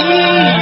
see.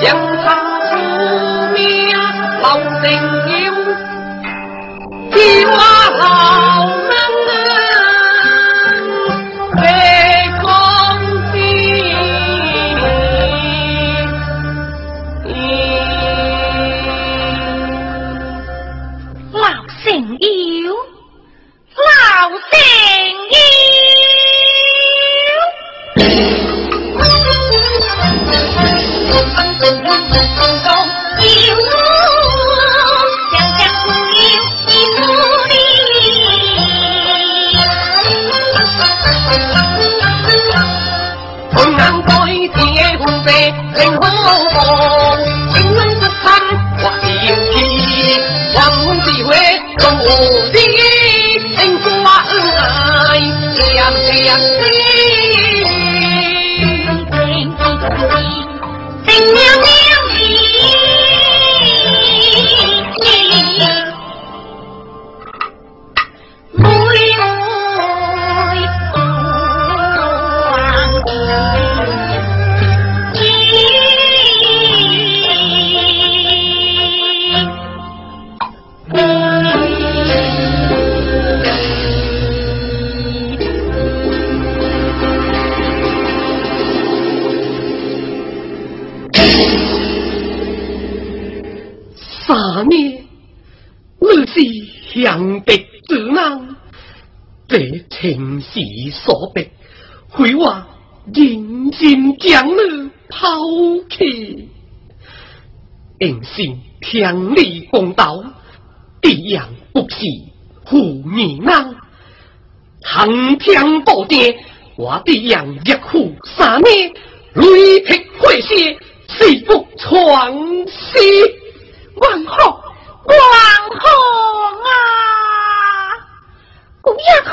人生出名留姓名叫阿郎所逼，会话认真将你抛弃，硬心听你公道，必样不是负面啊！行天暴地，我必样热虎三年，雷劈火血，誓不传世，王后，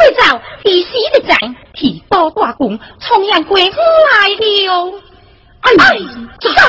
快走，必须的在，提刀挂弓，重阳贵府来了。哎呀！这白